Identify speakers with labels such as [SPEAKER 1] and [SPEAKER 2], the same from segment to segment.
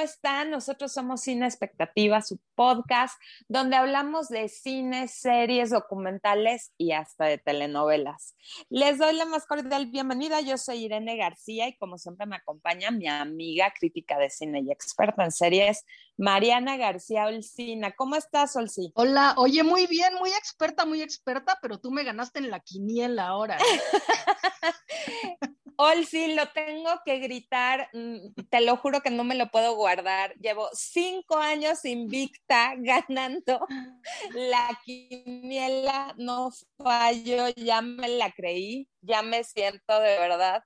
[SPEAKER 1] ¿cómo están? Nosotros somos Cine Expectativa, su podcast, donde hablamos de cine, series, documentales y hasta de telenovelas. Les doy la más cordial bienvenida. Yo soy Irene García y como siempre me acompaña mi amiga crítica de cine y experta en series, Mariana García Olcina. ¿Cómo estás, Olci?
[SPEAKER 2] Hola, oye, muy bien, muy experta, muy experta, pero tú me ganaste en la quiniela ahora.
[SPEAKER 1] Ol, sí, lo tengo que gritar, mm, te lo juro que no me lo puedo guardar. Llevo cinco años invicta ganando la quiniela, no fallo, ya me la creí, ya me siento de verdad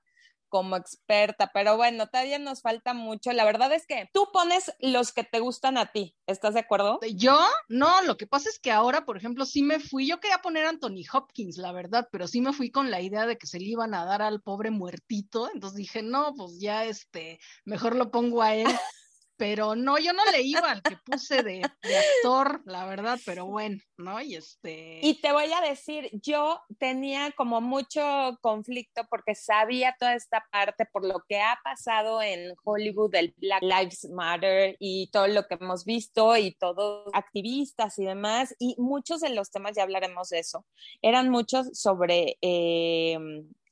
[SPEAKER 1] como experta, pero bueno, todavía nos falta mucho. La verdad es que tú pones los que te gustan a ti, ¿estás de acuerdo?
[SPEAKER 2] Yo, no, lo que pasa es que ahora, por ejemplo, sí me fui, yo quería poner a Anthony Hopkins, la verdad, pero sí me fui con la idea de que se le iban a dar al pobre muertito, entonces dije, no, pues ya este, mejor lo pongo a él. pero no, yo no le iba al que puse de, actor, la verdad, pero bueno, ¿no? Y este.
[SPEAKER 1] Y te voy a decir, yo tenía como mucho conflicto porque sabía toda esta parte por lo que ha pasado en Hollywood, el Black Lives Matter y todo lo que hemos visto y todos activistas y demás, y muchos de los temas, ya hablaremos de eso, eran muchos sobre. Eh,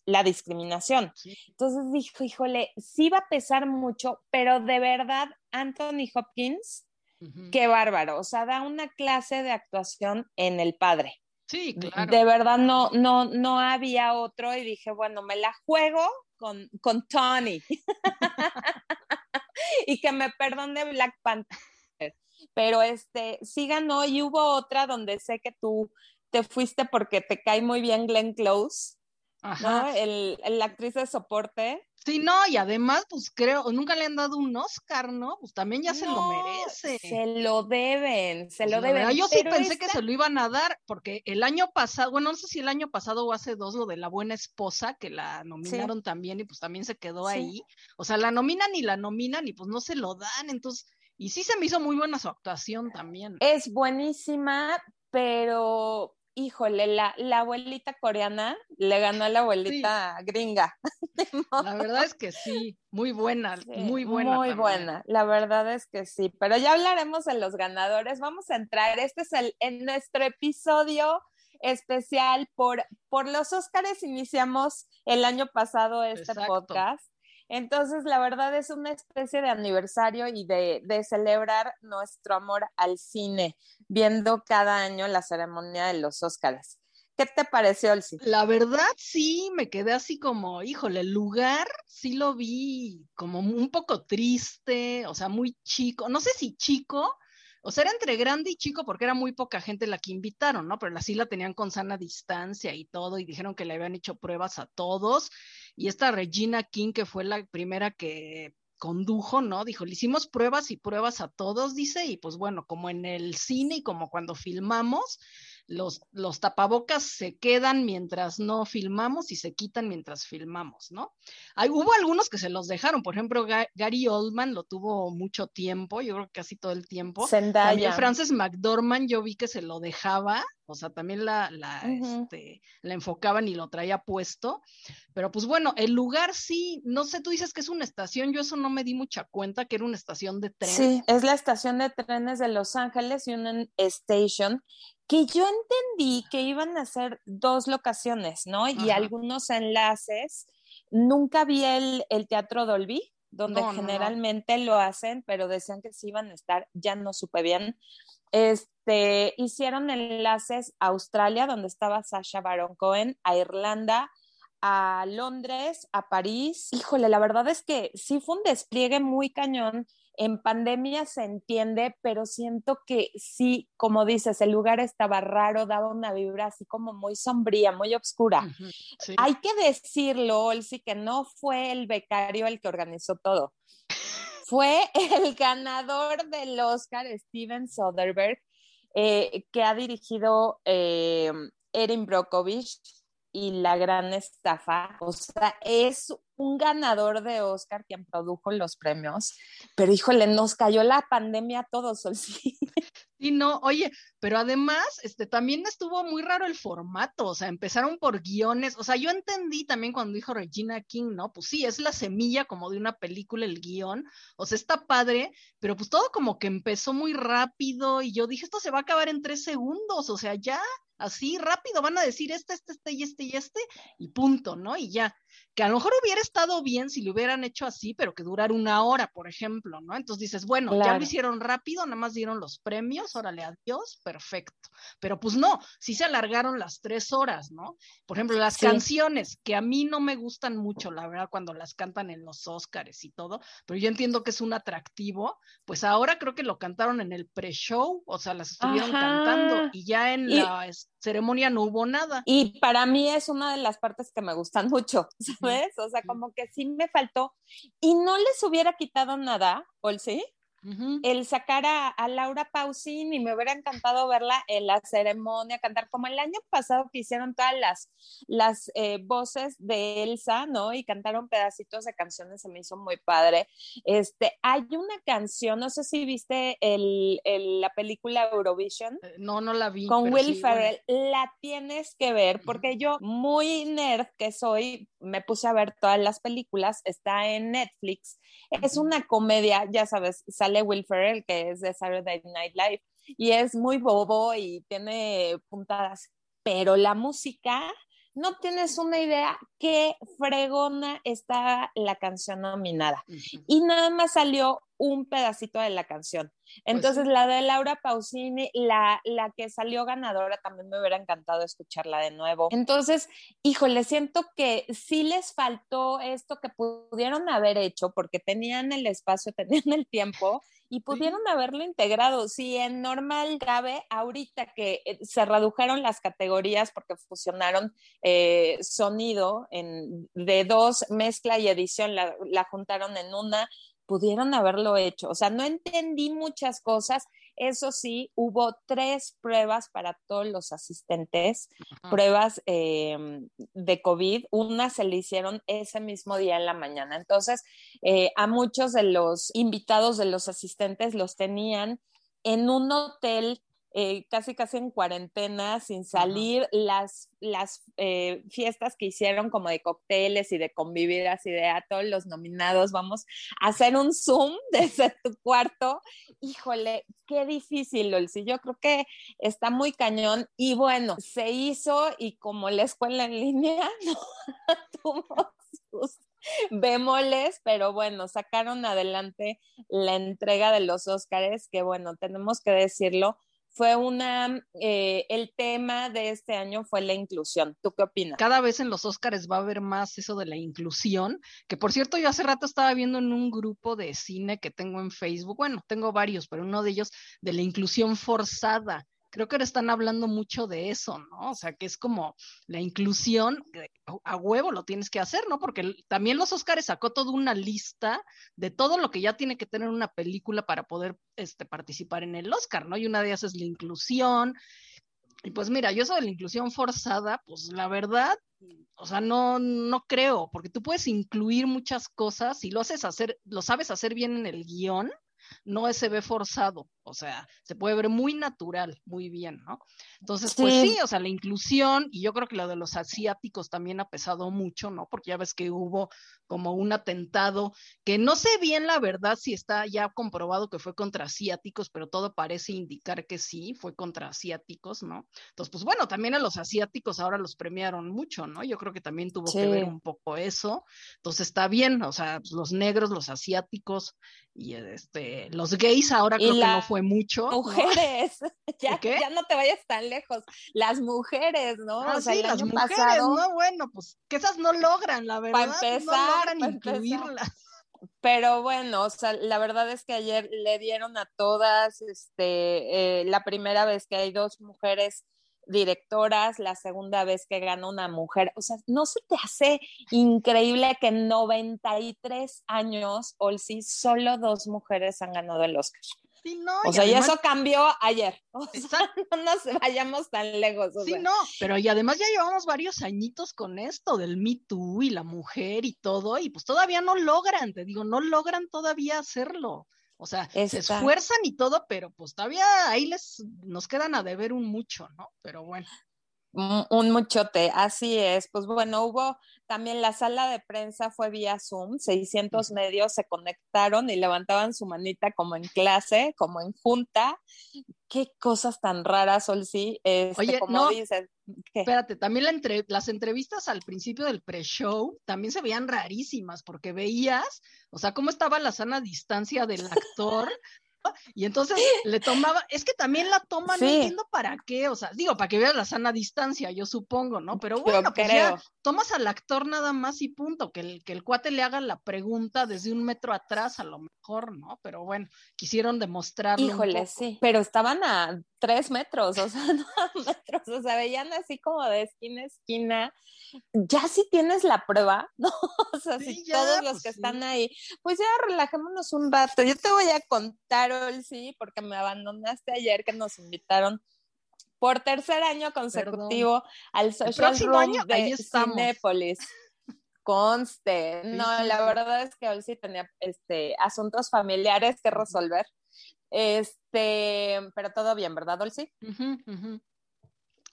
[SPEAKER 1] la discriminación. Entonces dijo, híjole, sí va a pesar mucho, pero de verdad, Anthony Hopkins, qué bárbaro, o sea, da una clase de actuación en El Padre.
[SPEAKER 2] Sí, claro.
[SPEAKER 1] De verdad no, no, no había otro y dije, bueno, me la juego con, con Tony. y que me perdone Black Panther. Pero este, sí ganó y hubo otra donde sé que tú te fuiste porque te cae muy bien Glenn Close Ajá. El, la actriz de soporte.
[SPEAKER 2] Sí, no, y además, pues creo, nunca le han dado un Oscar, ¿no? Pues también ya se lo merece.
[SPEAKER 1] Se lo deben, se lo deben.
[SPEAKER 2] yo sí pensé que se lo iban a dar, porque el año pasado, bueno, no sé si el año pasado o hace dos, lo de la buena esposa, que la nominaron también y pues también se quedó ahí. O sea, la nominan y la nominan y pues no se lo dan, entonces, y sí se me hizo muy buena su actuación también.
[SPEAKER 1] Es buenísima, pero híjole, la, la, abuelita coreana le ganó a la abuelita gringa.
[SPEAKER 2] La verdad es que sí, muy buena, muy buena.
[SPEAKER 1] Muy buena, la verdad es que sí, pero ya hablaremos de los ganadores. Vamos a entrar, este es el, en nuestro episodio especial por, por los Óscares, iniciamos el año pasado este podcast. Entonces, la verdad es una especie de aniversario y de, de, celebrar nuestro amor al cine, viendo cada año la ceremonia de los Óscares. ¿Qué te pareció, Elsie?
[SPEAKER 2] La verdad, sí, me quedé así como, híjole, el lugar sí lo vi como un poco triste, o sea, muy chico, no sé si chico, o sea, era entre grande y chico porque era muy poca gente la que invitaron, ¿no? Pero así la tenían con sana distancia y todo, y dijeron que le habían hecho pruebas a todos. Y esta Regina King, que fue la primera que condujo, ¿no? Dijo, le hicimos pruebas y pruebas a todos, dice, y pues bueno, como en el cine y como cuando filmamos, los, los tapabocas se quedan mientras no filmamos y se quitan mientras filmamos, ¿no? Hay, hubo algunos que se los dejaron, por ejemplo, Gary Oldman lo tuvo mucho tiempo, yo creo que casi todo el tiempo.
[SPEAKER 1] Zendaya.
[SPEAKER 2] También Frances McDormand yo vi que se lo dejaba, o sea, también la, la, este, la enfocaban y lo traía puesto, pero pues bueno, el lugar sí, no sé, tú dices que es una estación, yo eso no me di mucha cuenta que era una estación de tren.
[SPEAKER 1] Sí, es la estación de trenes de Los Ángeles y una station que yo entendí que iban a ser dos locaciones, ¿no? Y algunos enlaces. Nunca vi el, el Teatro Dolby, donde generalmente lo hacen, pero decían que sí iban a estar, ya no supe bien. Este, hicieron enlaces a Australia, donde estaba Sasha Baron Cohen, a Irlanda, a Londres, a París. Híjole, la verdad es que sí fue un despliegue muy cañón en pandemia se entiende, pero siento que sí, como dices, el lugar estaba raro, daba una vibra así como muy sombría, muy oscura. Hay que decirlo, Olsi, que no fue el becario el que organizó todo. fue el ganador del Oscar, Steven Soderbergh, eh, que ha dirigido eh, Erin Brockovich y La Gran Estafa. O sea, es un ganador de Oscar quien produjo los premios, pero híjole, nos cayó la pandemia a todos,
[SPEAKER 2] Sí, Y no, oye, pero además, este, también estuvo muy raro el formato, o sea, empezaron por guiones, o sea, yo entendí también cuando dijo Regina King, ¿no? Pues sí, es la semilla como de una película, el guion, o sea, está padre, pero pues todo como que empezó muy rápido y yo dije, esto se va a acabar en tres segundos, o sea, ya, así rápido van a decir este, este, este y este y este y punto, ¿no? Y ya que a lo mejor hubiera estado bien si lo hubieran hecho así, pero que durara una hora, por ejemplo, ¿no? Entonces dices, bueno, ya lo hicieron rápido, nada más dieron los premios, órale, adiós, perfecto. Pero pues no, sí se alargaron las tres horas, ¿no? Por ejemplo, las canciones, que a mí no me gustan mucho, la verdad, cuando las cantan en los Óscares y todo, pero yo entiendo que es un atractivo, pues ahora creo que lo cantaron en el pre-show, o sea, las estuvieron cantando y ya en la ceremonia no hubo nada.
[SPEAKER 1] Y para mí es una de las partes que me gustan mucho, ¿sabes? O sea, como que sí me faltó. Y no les hubiera quitado nada, ¿o sí? El sacar a, Laura Pausini, me hubiera encantado verla en la ceremonia, cantar como el año pasado que hicieron todas las, las eh, voces de Elsa, ¿no? Y cantaron pedacitos de canciones, se me hizo muy padre. Este, hay una canción, no sé si viste el, la película Eurovision.
[SPEAKER 2] Eh, no, no la vi.
[SPEAKER 1] Con Will Ferrell, la tienes que ver, porque yo, muy nerd que soy, me puse a ver todas las películas, está en Netflix. Es una comedia, ya sabes, sale Will Ferrell, que es de Saturday Night Live, y es muy bobo y tiene puntadas, pero la música, no tienes una idea qué fregona está la canción nominada. Y nada más salió un pedacito de la canción. Pues Entonces, la de Laura Pausini, la, la que salió ganadora, también me hubiera encantado escucharla de nuevo. Entonces, híjole, siento que sí les faltó esto que pudieron haber hecho porque tenían el espacio, tenían el tiempo y pudieron haberlo integrado. Si en normal cabe, ahorita que eh, se redujeron las categorías porque fusionaron eh, sonido en, de dos, mezcla y edición, la, la juntaron en una, pudieron haberlo hecho. O sea, no entendí muchas cosas. Eso sí, hubo tres pruebas para todos los asistentes, pruebas em, de COVID. Una se le hicieron ese mismo día en la mañana. Entonces, eh, a muchos de los invitados de los asistentes los tenían en un hotel eh, casi casi en cuarentena, sin salir, las, las eh, fiestas que hicieron como de cócteles y de convivir así de a todos los nominados, vamos a hacer un Zoom desde tu cuarto. Híjole, qué difícil, Lolsi. Yo creo que está muy cañón y bueno, se hizo y como la escuela en línea, no tuvo sus bémoles, pero bueno, sacaron adelante la entrega de los Óscares, que bueno, tenemos que decirlo, fue una, eh, el tema de este año fue la inclusión. ¿Tú qué opinas?
[SPEAKER 2] Cada vez en los Óscares va a haber más eso de la inclusión, que por cierto yo hace rato estaba viendo en un grupo de cine que tengo en Facebook, bueno, tengo varios, pero uno de ellos de la inclusión forzada creo que ahora están hablando mucho de eso, ¿no? O sea, que es como la inclusión, a huevo lo tienes que hacer, ¿no? Porque también los Oscars sacó toda una lista de todo lo que ya tiene que tener una película para poder este, participar en el Oscar, ¿no? Y una de ellas es la inclusión. Y pues mira, yo eso de la inclusión forzada, pues la verdad, o sea, no, no creo, porque tú puedes incluir muchas cosas y lo haces hacer, lo sabes hacer bien en el guion, no se ve forzado, o sea, se puede ver muy natural, muy bien, ¿no? Entonces, pues sí, o sea, la inclusión, y yo creo que lo de los asiáticos también ha pesado mucho, ¿no? Porque ya ves que hubo como un atentado, que no sé bien la verdad si está ya comprobado que fue contra asiáticos, pero todo parece indicar que sí, fue contra asiáticos, ¿no? Entonces, pues bueno, también a los asiáticos ahora los premiaron mucho, ¿no? Yo creo que también tuvo que ver un poco eso. Entonces está bien, o sea, pues, los negros, los asiáticos y este, los gays ahora creo que no fue mucho.
[SPEAKER 1] Mujeres, ya, ya no te vayas tan lejos. Las mujeres, ¿no?
[SPEAKER 2] Ah, sí, las mujeres, ¿no? Bueno, pues que esas no logran, la verdad.
[SPEAKER 1] Para empezar, no incluirlas. Pero bueno, o sea, la verdad es que ayer le dieron a todas, este, eh, la primera vez que hay dos mujeres directoras, la segunda vez que gana una mujer. O sea, ¿no se te hace increíble que en 93 años, Olsi, solo dos mujeres han ganado el Oscar?
[SPEAKER 2] Sí, no,
[SPEAKER 1] o sea, y eso cambió ayer. O sea, no nos vayamos tan lejos.
[SPEAKER 2] sí, no, pero y además ya llevamos varios añitos con esto del Me Too y la mujer y todo, y pues todavía no logran, te digo, no logran todavía hacerlo. O sea, se esfuerzan y todo, pero pues todavía ahí les nos quedan a deber un mucho, ¿no? Pero bueno.
[SPEAKER 1] Un muchote, así es. Pues bueno, hubo también la sala de prensa fue vía Zoom, 600 medios se conectaron y levantaban su manita como en clase, como en junta. Qué cosas tan raras, Sol, sí. Este, Oye, como no, dices.
[SPEAKER 2] Espérate, también las entrevistas al principio del pre-show también se veían rarísimas porque veías, o sea, cómo estaba la sana distancia del actor y entonces le tomaba, es que también la toma, no entiendo para qué, o sea, digo, para que veas la sana distancia, yo supongo, ¿no? Pero bueno, pues ya tomas al actor nada más y punto, que el, que el cuate le haga la pregunta desde un metro atrás a lo mejor, ¿no? Pero bueno, quisieron demostrarlo.
[SPEAKER 1] Híjole, sí, pero estaban a tres metros, o sea, no a metros, o sea, veían así como de esquina a esquina. Ya si tienes la prueba, ¿no? O sea, si todos los pues que están ahí, pues ya relajémonos un rato. Yo te voy a contar sí, porque me abandonaste ayer que nos invitaron por tercer año consecutivo al social room de Cinépolis. Conste. no, la verdad es que sí tenía este, asuntos familiares que resolver. Este, pero todo bien, ¿verdad, Olsi?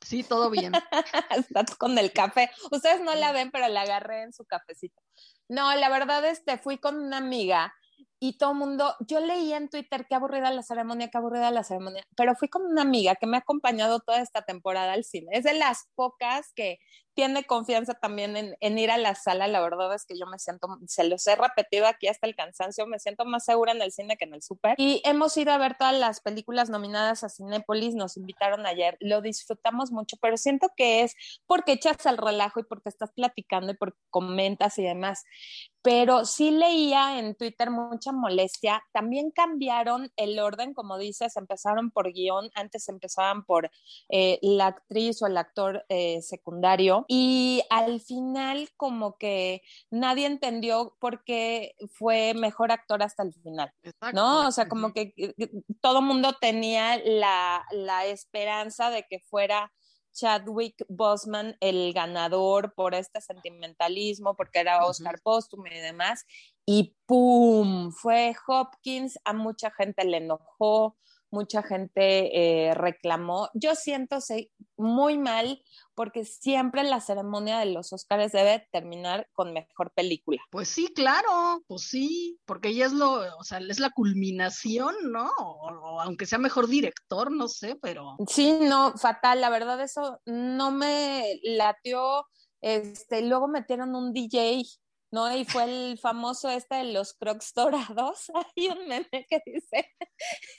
[SPEAKER 2] Sí, todo bien.
[SPEAKER 1] Estás con el café. Ustedes no la ven, pero la agarré en su cafecito. No, la verdad, este, fui con una amiga y todo el mundo, yo leí en Twitter qué aburrida la ceremonia, qué aburrida la ceremonia, pero fui con una amiga que me ha acompañado toda esta temporada al cine. Es de las pocas que tiene confianza también en, ir a la sala. La verdad es que yo me siento, se los he repetido aquí hasta el cansancio, me siento más segura en el cine que en el súper. Y hemos ido a ver todas las películas nominadas a Cinépolis, nos invitaron ayer, lo disfrutamos mucho, pero siento que es porque echas al relajo y porque estás platicando y porque comentas y demás. Pero sí leía en Twitter mucha molestia. También cambiaron el orden, como dices, empezaron por guion, antes empezaban por eh, la actriz o el actor eh, secundario y al final como que nadie entendió por qué fue mejor actor hasta el final, ¿no? O sea, como que eh, todo mundo tenía la, la esperanza de que fuera Chadwick Bosman el ganador por este sentimentalismo, porque era Oscar póstumo y demás, y ¡pum! Fue Hopkins, a mucha gente le enojó, mucha gente eh, reclamó. Yo siento muy mal porque siempre la ceremonia de los Oscars debe terminar con mejor película.
[SPEAKER 2] Pues sí, claro, pues sí, porque ella es lo, o sea, es la culminación, ¿no? O, aunque sea mejor director, no sé, pero.
[SPEAKER 1] Sí, no, fatal, la verdad eso no me latió. Este, luego metieron un DJ ¿no? Y fue el famoso este de los crocs dorados. Hay un meme que dice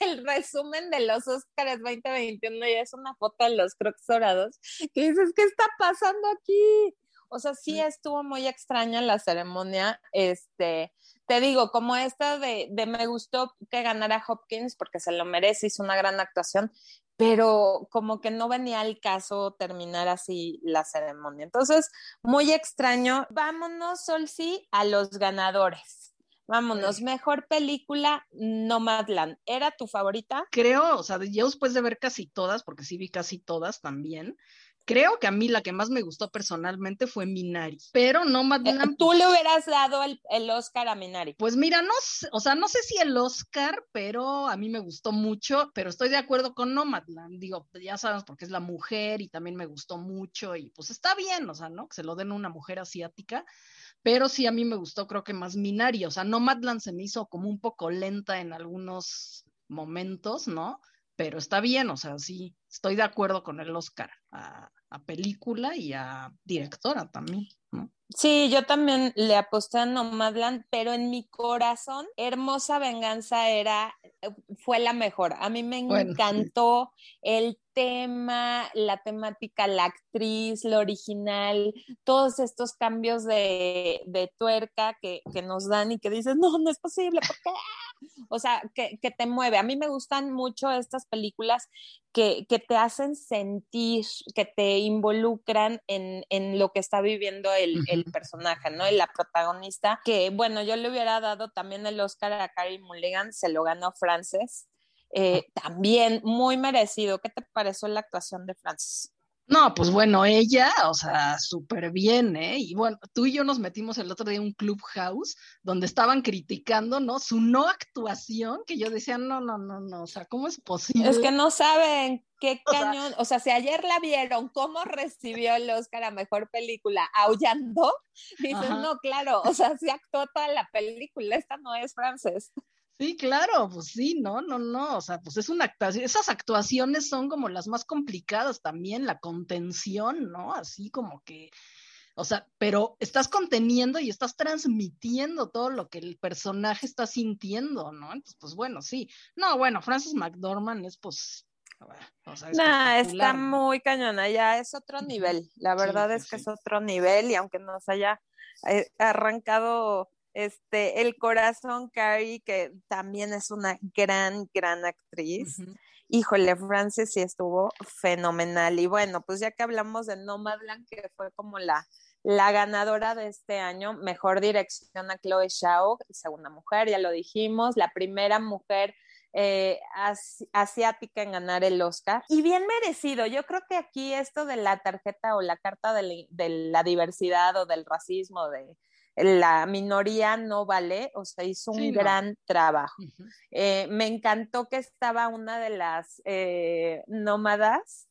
[SPEAKER 1] el resumen de los Oscars 2021 y es una foto de los crocs dorados que dices, ¿qué está pasando aquí? O sea, sí estuvo muy extraña la ceremonia. Este, te digo, como esta de, de me gustó que ganara Hopkins porque se lo merece, hizo una gran actuación, pero como que no venía al caso terminar así la ceremonia. Entonces, muy extraño. Vámonos, Solsi, a los ganadores. Vámonos, mejor película, Nomadland. ¿Era tu favorita?
[SPEAKER 2] Creo, o sea, yo después de ver casi todas, porque sí vi casi todas también, Creo que a mí la que más me gustó personalmente fue Minari, pero no
[SPEAKER 1] Eh, Tú le hubieras dado el, el, Oscar a Minari.
[SPEAKER 2] Pues mira, no, o sea, no sé si el Oscar, pero a mí me gustó mucho, pero estoy de acuerdo con Nomadland. Digo, ya sabes, porque es la mujer y también me gustó mucho y pues está bien, o sea, ¿no? Que se lo den a una mujer asiática. Pero sí, a mí me gustó, creo que más Minari. O sea, Nomadland se me hizo como un poco lenta en algunos momentos, ¿no? Pero está bien, o sea, sí, estoy de acuerdo con el Oscar a, película y a directora también, ¿no?
[SPEAKER 1] Sí, yo también le aposté a Nomadland, pero en mi corazón, Hermosa Venganza era, fue la mejor. A mí me encantó el tema, la temática, la actriz, lo original, todos estos cambios de, tuerca que, que, nos dan y que dices, no, no es posible, ¿por qué? O sea, que, que te mueve. A mí me gustan mucho estas películas que, que te hacen sentir, que te involucran en, en lo que está viviendo el, el, personaje, ¿no? Y la protagonista, que bueno, yo le hubiera dado también el Oscar a Carrie Mulligan, se lo ganó Frances. Eh, también muy merecido. ¿Qué te pareció la actuación de Frances?
[SPEAKER 2] No, pues bueno, ella, o sea, súper bien, ¿eh? Y bueno, tú y yo nos metimos el otro día en un clubhouse donde estaban criticando, ¿no? Su no actuación, que yo decía, no, no, no, no, o sea, ¿cómo es posible?
[SPEAKER 1] Es que no saben qué cañón, o sea, si ayer la vieron, ¿cómo recibió el Oscar a Mejor Película? ¿Aullando? Dicen, no, claro, o sea, sí actuó toda la película, esta no es francés.
[SPEAKER 2] Sí, claro, pues sí, no, no, no, o sea, pues es una actuación, esas actuaciones son como las más complicadas también, la contención, ¿no? Así como que, o sea, pero estás conteniendo y estás transmitiendo todo lo que el personaje está sintiendo, ¿no? Entonces, pues bueno, sí. No, bueno, Francis McDormand es pues
[SPEAKER 1] o sea, está muy cañona, ya es otro nivel. La verdad es que es otro nivel y aunque nos haya eh, arrancado este, El Corazón, Carrie, que también es una gran, gran actriz. Híjole, Frances sí estuvo fenomenal. Y bueno, pues ya que hablamos de Nomadland, que fue como la, la ganadora de este año, mejor dirección a Chloe Zhao, segunda mujer, ya lo dijimos, la primera mujer eh, asiática en ganar el Oscar. Y bien merecido. Yo creo que aquí esto de la tarjeta o la carta de la diversidad o del racismo, de, la minoría no vale, o sea, hizo un gran trabajo. Eh, me encantó que estaba una de las eh, nómadas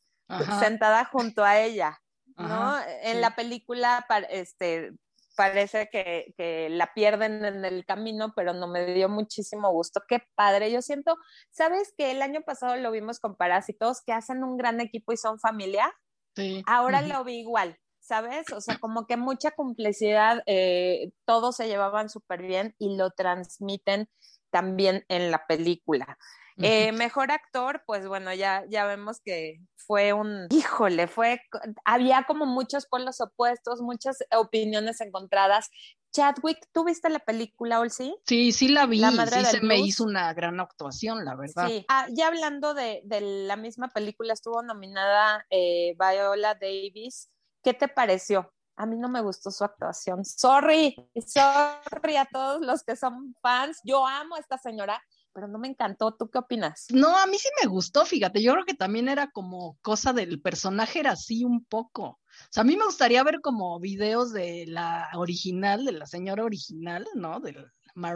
[SPEAKER 1] sentada junto a ella, ¿no? en la película, este, parece que, que, la pierden en el camino, pero no me dio muchísimo gusto. Qué padre. Yo siento, ¿sabes que el año pasado lo vimos con Parásitos, que hacen un gran equipo y son familia? Sí. Ahora lo vi igual. ¿Sabes? O sea, como que mucha complicidad, eh, todos se llevaban súper bien y lo transmiten también en la película. Eh, mejor actor, pues bueno, ya, ya vemos que fue un, híjole, fue, había como muchos polos opuestos, muchas opiniones encontradas. Chadwick, ¿tú viste la película, Olsi?
[SPEAKER 2] Sí, sí la vi, la sí se me hizo una gran actuación, la verdad. Sí,
[SPEAKER 1] ah, ya hablando de, de, la misma película, estuvo nominada eh, Viola Davis ¿Qué te pareció? A mí no me gustó su actuación. Sorry, sorry a todos los que son fans. Yo amo a esta señora, pero no me encantó. ¿Tú qué opinas?
[SPEAKER 2] No, a mí sí me gustó, fíjate. Yo creo que también era como cosa del personaje, era así un poco. O sea, a mí me gustaría ver como videos de la original, de la señora original, ¿no? De Ma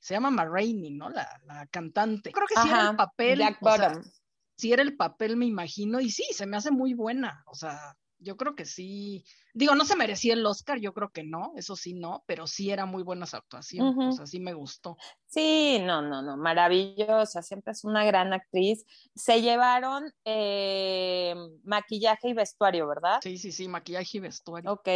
[SPEAKER 2] se llama Ma ¿no? La, la, cantante. Creo que sí era el papel. Sí era el papel, me imagino, y sí, se me hace muy buena. O sea, yo creo que sí, digo, no se merecía el Oscar, yo creo que no, eso sí no, pero sí era muy buena su actuación, o sea, sí me gustó.
[SPEAKER 1] Sí, no, no, no, maravillosa, siempre es una gran actriz. Se llevaron eh, maquillaje y vestuario, ¿verdad?
[SPEAKER 2] Sí, sí, sí, maquillaje y vestuario.
[SPEAKER 1] Ok.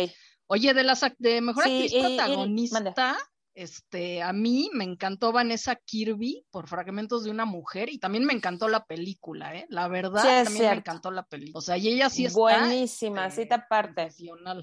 [SPEAKER 2] Oye, de las de mejor actriz protagonista, este, a mí me encantó Vanessa Kirby por Fragmentos de una Mujer y también me encantó la película, ¿eh? La verdad, también me encantó la película. O sea, y ella sí está.
[SPEAKER 1] Buenísima, sí te aparte.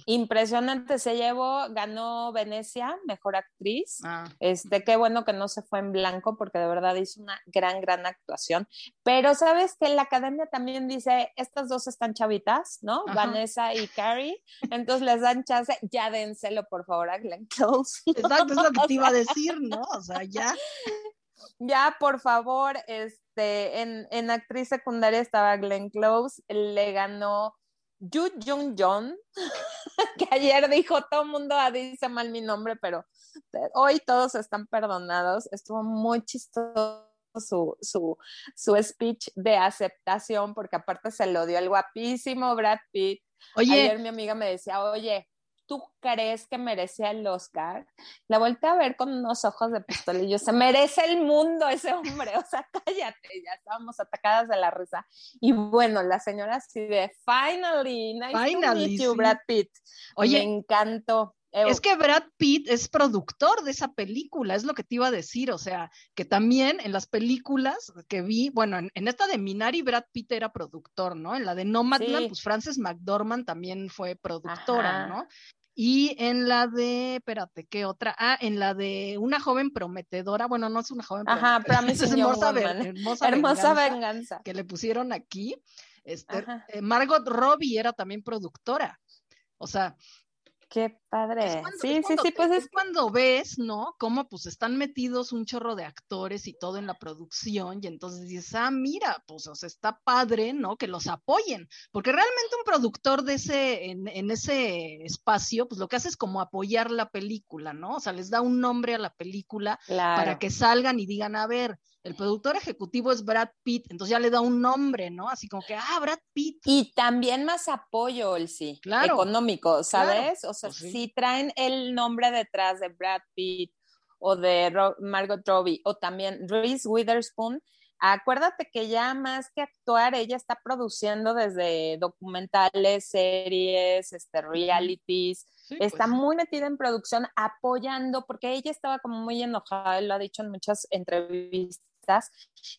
[SPEAKER 1] Impresionante. Se llevó, ganó Venecia, mejor actriz. Ah. Este, qué bueno que no se fue en blanco porque de verdad hizo una gran, gran actuación. Pero sabes que la academia también dice: estas dos están chavitas, ¿no? Vanessa y Carrie. Entonces les dan chance, ya dénselo por favor a Glenn Close.
[SPEAKER 2] Exacto, te iba a decir, ¿no? O sea, ya.
[SPEAKER 1] Ya, por favor, este, en, en actriz secundaria estaba Glenn Close, le ganó Yu Jung John, que ayer dijo todo el mundo dice mal mi nombre, pero hoy todos están perdonados. Estuvo muy chistoso su, su, su speech de aceptación, porque aparte se lo dio el guapísimo Brad Pitt. Oye, ayer mi amiga me decía, oye, ¿tú crees que merece el Oscar? La volteé a ver con unos ojos de pistolillo, se merece el mundo ese hombre, o sea, cállate, ya estábamos atacadas de la risa. Y bueno, la señora así de, finally, nice to meet you, Brad Pitt. Oye, me encantó.
[SPEAKER 2] Es que Brad Pitt es productor de esa película, es lo que te iba a decir, o sea, que también en las películas que vi, bueno, en, esta de Minari, Brad Pitt era productor, ¿no? En la de Nomadland, pues Frances McDormand también fue productora, ¿no? Y en la de, espérate, ¿qué otra? Ah, en la de una joven prometedora, bueno, no es una joven
[SPEAKER 1] Ajá, pero es hermosa, hermosa, hermosa venganza,
[SPEAKER 2] que le pusieron aquí. Este, eh, Margot Robbie era también productora. O sea,
[SPEAKER 1] Qué padre. sí, sí, sí, pues
[SPEAKER 2] es... cuando ves, ¿no? Cómo pues están metidos un chorro de actores y todo en la producción y entonces dices, ah, mira, pues o sea, está padre, ¿no? Que los apoyen, porque realmente un productor de ese, en, en, ese espacio, pues lo que hace es como apoyar la película, ¿no? O sea, les da un nombre a la película para que salgan y digan, a ver, el productor ejecutivo es Brad Pitt, entonces ya le da un nombre, ¿no? Así como que, ah, Brad Pitt.
[SPEAKER 1] Y también más apoyo, el sí, claro, económico, ¿sabes? O sea, pues si traen el nombre detrás de Brad Pitt o de Margot Robbie o también Reese Witherspoon, acuérdate que ya más que actuar, ella está produciendo desde documentales, series, este, realities, está pues muy metida en producción, apoyando, porque ella estaba como muy enojada, lo ha dicho en muchas entrevistas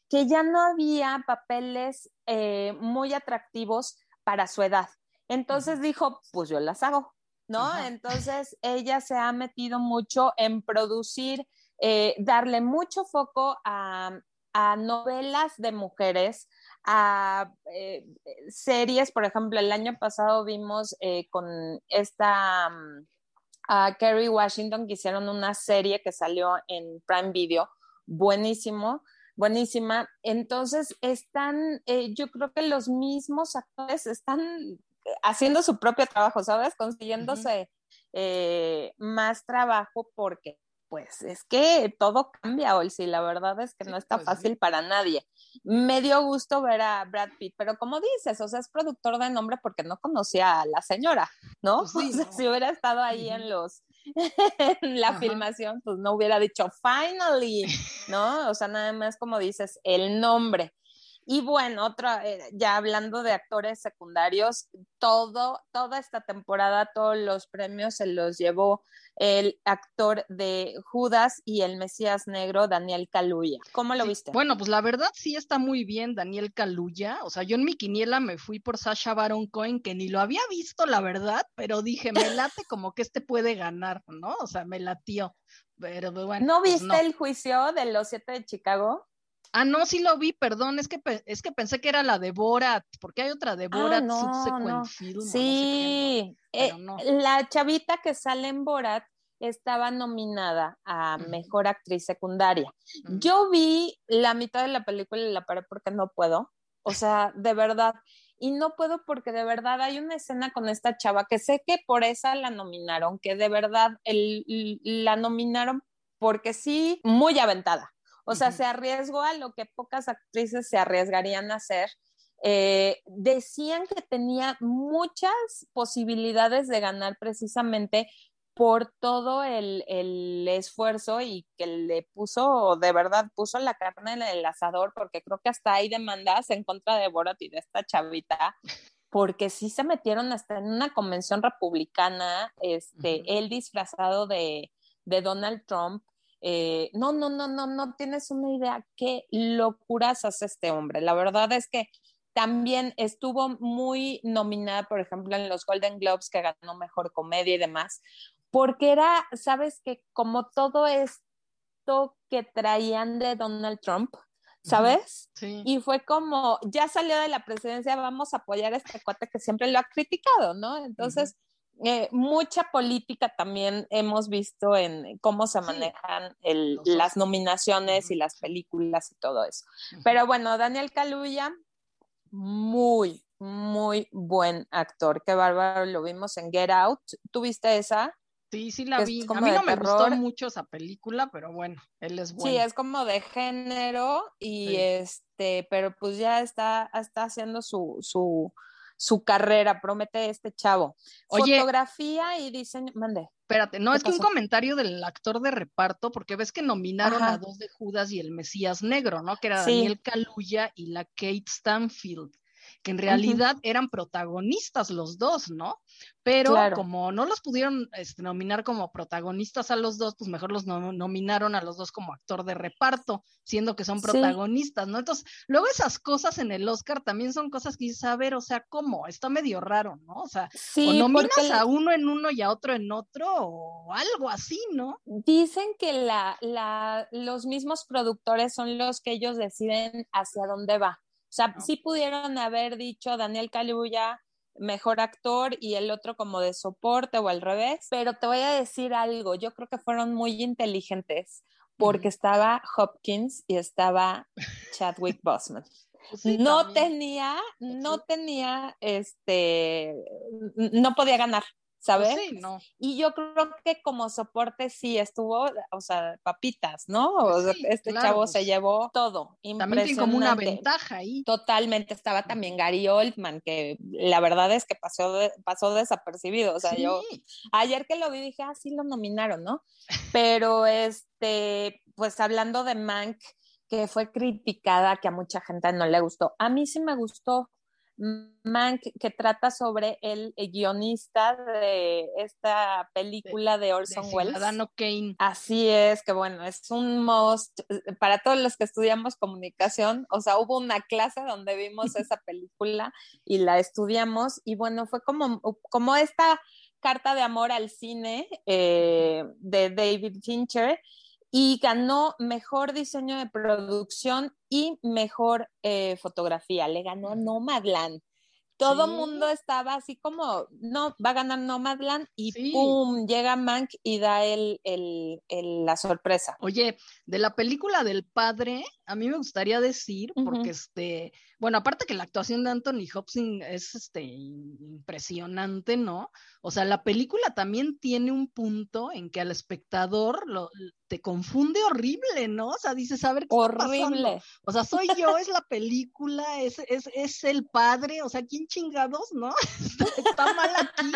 [SPEAKER 1] que ya no había papeles eh, muy atractivos para su edad. Entonces dijo, pues yo las hago, ¿no? Entonces ella se ha metido mucho en producir, eh, darle mucho foco a, novelas de mujeres, a eh, series, por ejemplo, el año pasado vimos con esta... Mm, a Kerry Washington que hicieron una serie que salió en Prime Video, buenísimo, buenísima. Entonces, están, eh, yo creo que los mismos actores están haciendo su propio trabajo, ¿sabes? Consiguiéndose eh, más trabajo porque pues es que todo cambia hoy, sí, la verdad es que no está pues fácil para nadie. Me dio gusto ver a Brad Pitt, pero como dices, o sea, es productor de nombre porque no conocía a la señora, ¿no? Pues o sea, si hubiera estado ahí en los en la filmación, pues no hubiera dicho finally, ¿no? O sea, nada más como dices, el nombre. Y bueno, otra, eh, ya hablando de actores secundarios, todo, toda esta temporada, todos los premios se los llevó el actor de Judas y el Mesías Negro, Daniel Kaluuya. ¿Cómo lo viste?
[SPEAKER 2] Bueno, pues la verdad sí está muy bien Daniel Kaluuya. O sea, yo en mi quiniela me fui por Sasha Baron Cohen, que ni lo había visto, la verdad, pero dije, me late como que este puede ganar, ¿no? O sea, me latió. Pero bueno.
[SPEAKER 1] ¿No
[SPEAKER 2] pues
[SPEAKER 1] viste el juicio de los siete de Chicago?
[SPEAKER 2] Ah, no, sí lo vi, perdón, es que es que pensé que era la de Borat, porque hay otra de ah, Borat subsequent film.
[SPEAKER 1] Sí, eh, la chavita que sale en Borat estaba nominada a mejor actriz secundaria. Yo vi la mitad de la película y la paré porque no puedo, o sea, de verdad. Y no puedo porque de verdad hay una escena con esta chava que sé que por esa la nominaron, que de verdad la nominaron porque sí, muy aventada. O sea, se arriesgó a lo que pocas actrices se arriesgarían a hacer. Eh, decían que tenía muchas posibilidades de ganar precisamente por todo el, esfuerzo y que le puso, de verdad, puso la carne en el asador, porque creo que hasta hay demandas en contra de Borat y de esta chavita, porque sí se metieron hasta en una convención republicana, este, él disfrazado de, de Donald Trump, eh, no, no, no, no, no tienes una idea qué locuras hace este hombre. La verdad es que también estuvo muy nominada, por ejemplo, en los Golden Globes, que ganó mejor comedia y demás, porque era, sabes que como todo esto que traían de Donald Trump, ¿sabes? Sí. Y fue como, ya salió de la presidencia, vamos a apoyar a este cuate que siempre lo ha criticado, ¿no? Entonces, eh, mucha política también hemos visto en cómo se manejan las nominaciones y las películas y todo eso. Pero bueno, Daniel Kaluuya, muy, muy buen actor. Qué bárbaro, lo vimos en Get Out. ¿Tuviste esa?
[SPEAKER 2] Sí, sí la vi. A mí no me gustó mucho esa película, pero bueno, él es bueno.
[SPEAKER 1] Sí, es como de género y este, pero pues ya está, está haciendo su, su, su carrera, promete este chavo. Fotografía y diseño, mande.
[SPEAKER 2] Espérate, no, es que un comentario del actor de reparto, porque ves que nominaron a dos de Judas y el Mesías Negro, ¿no? Que era Daniel Kaluuya y la Kate Stanfield que en realidad eran protagonistas los dos, ¿no? Pero como no los pudieron este, nominar como protagonistas a los dos, pues mejor los nominaron a los dos como actor de reparto, siendo que son protagonistas, ¿no? Entonces, luego esas cosas en el Oscar también son cosas que dices, a ver, o sea, ¿cómo? Está medio raro, ¿no? O sea, o nominas a uno en uno y a otro en otro, o algo así, ¿no?
[SPEAKER 1] Dicen que la, la, los mismos productores son los que ellos deciden hacia dónde va. O sea, sí pudieron haber dicho Daniel Kaluuya, mejor actor y el otro como de soporte o al revés. Pero te voy a decir algo, yo creo que fueron muy inteligentes porque estaba Hopkins y estaba Chadwick Boseman. Pues no tenía, pues no tenía, este, no podía ganar. ¿Sabes? Pues sí, no. Y yo creo que como soporte sí estuvo, o sea, papitas, ¿no? este chavo se llevó todo.
[SPEAKER 2] También tiene como una ventaja ahí.
[SPEAKER 1] Totalmente. Estaba también Gary Oldman, que la verdad es que pasó, pasó desapercibido. O sea, yo ayer que lo vi dije, ah, sí lo nominaron, ¿no? Pero este, pues hablando de Mank, que fue criticada, que a mucha gente no le gustó. A mí sí me gustó. Mank, que trata sobre el guionista de esta película de, Orson Welles.
[SPEAKER 2] Ciudadano Kane.
[SPEAKER 1] Así es, que bueno, es un most para todos los que estudiamos comunicación, o sea, hubo una clase donde vimos esa película y la estudiamos y bueno, fue como, como esta carta de amor al cine eh, de David Fincher y ganó mejor diseño de producción y mejor eh, fotografía. Le ganó Nomadland. Todo el mundo estaba así como, no, va a ganar Nomadland y ¡pum! Llega Mank y da el, el, la sorpresa.
[SPEAKER 2] Oye, de la película del padre, a mí me gustaría decir, porque este, bueno, aparte que la actuación de Anthony Hopkins es este, impresionante, ¿no? O sea, la película también tiene un punto en que al espectador lo, te confunde horrible, ¿no? O sea, dices, a ver qué Horrible. o sea, soy yo, es la película, es, es, es el padre, o sea, ¿quién chingados, no? está, mal aquí.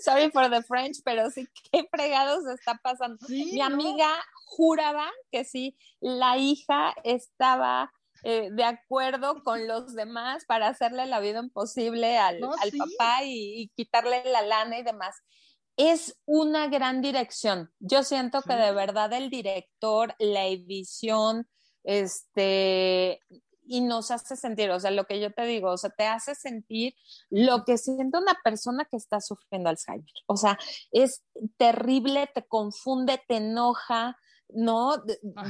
[SPEAKER 1] Sorry for the French, pero sí, qué fregados está pasando. Mi amiga juraba que sí, la hija estaba eh, de acuerdo con los demás para hacerle la vida imposible al, papá y, quitarle la lana y demás. Es una gran dirección. Yo siento que de verdad el director, la edición, este, y nos hace sentir, o sea, lo que yo te digo, o sea, te hace sentir lo que siente una persona que está sufriendo Alzheimer. O sea, es terrible, te confunde, te enoja, ¿no?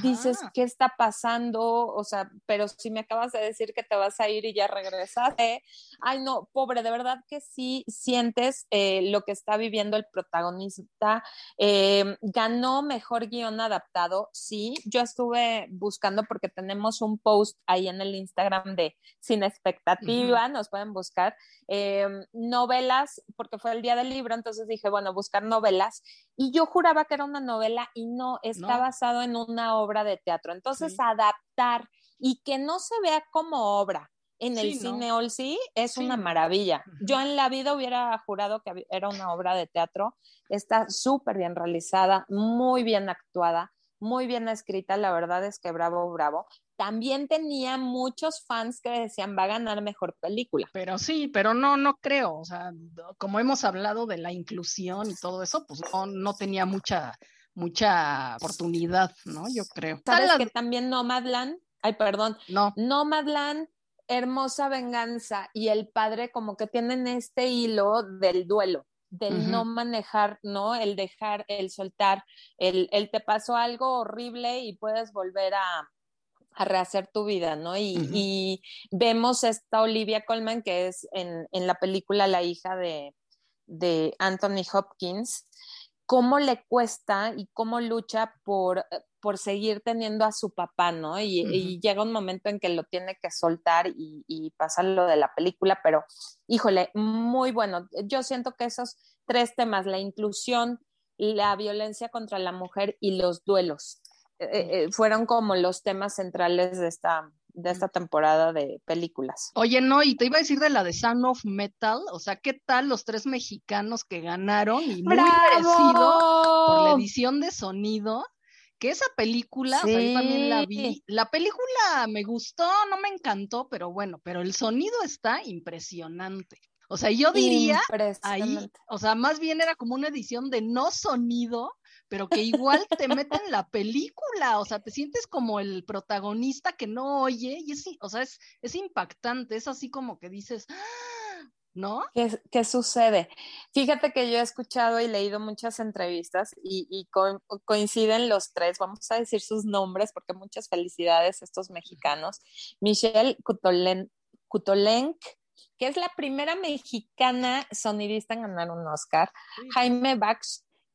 [SPEAKER 1] Dices, ¿qué está pasando? O sea, pero si me acabas de decir que te vas a ir y ya regresaste, ay, no, pobre, de verdad que sí sientes eh, lo que está viviendo el protagonista. Eh, ganó mejor guion adaptado, sí, yo estuve buscando porque tenemos un post ahí en el Instagram de Sin Expectativa, nos pueden buscar. Eh, novelas, porque fue el día del libro, entonces dije, bueno, buscar novelas. Y yo juraba que era una novela y no, estaba basado en una obra de teatro. Entonces, adaptar y que no se vea como obra en el cine no. sí es una maravilla. Yo en la vida hubiera jurado que era una obra de teatro. Está súper bien realizada, muy bien actuada, muy bien escrita. La verdad es que bravo, bravo también tenía muchos fans que decían va a ganar mejor película.
[SPEAKER 2] Pero sí, pero no, no creo. O sea, como hemos hablado de la inclusión y todo eso, pues no, no tenía mucha, mucha oportunidad, ¿no? Yo creo.
[SPEAKER 1] ¿Sabes que también Nomadland? Ay, perdón. No. Nomadland, Hermosa Venganza y el padre como que tienen este hilo del duelo del no manejar, ¿no? El dejar, el soltar, el, el, te pasó algo horrible y puedes volver a, a rehacer tu vida, ¿no? Y, y, vemos esta Olivia Colman, que es en, en la película la hija de, de Anthony Hopkins, cómo le cuesta y cómo lucha por, eh, por seguir teniendo a su papá, ¿no? Y, llega un momento en que lo tiene que soltar y, y pasar lo de la película, pero híjole, muy bueno. Yo siento que esos tres temas, la inclusión, la violencia contra la mujer y los duelos, eh, eh, fueron como los temas centrales de esta, de esta temporada de películas.
[SPEAKER 2] Oye, no, y te iba a decir de la de Sound of Metal, o sea, ¿qué tal los tres mexicanos que ganaron y muy merecido por la edición de sonido? Que esa película, o sea, yo también la vi. La película me gustó, no me encantó, pero bueno, pero el sonido está impresionante. O sea, yo diría ahí, o sea, más bien era como una edición de no sonido, pero que igual te mete en la película, o sea, te sientes como el protagonista que no oye, y es, o sea, es, es impactante, es así como que dices, ¡Ah! ¿no?
[SPEAKER 1] ¿Qué, sucede? Fíjate que yo he escuchado y leído muchas entrevistas y, coinciden los tres, vamos a decir sus nombres porque muchas felicidades a estos mexicanos. Michelle Kutolenk, que es la primera mexicana sonidista en ganar un Oscar, Jaime Bach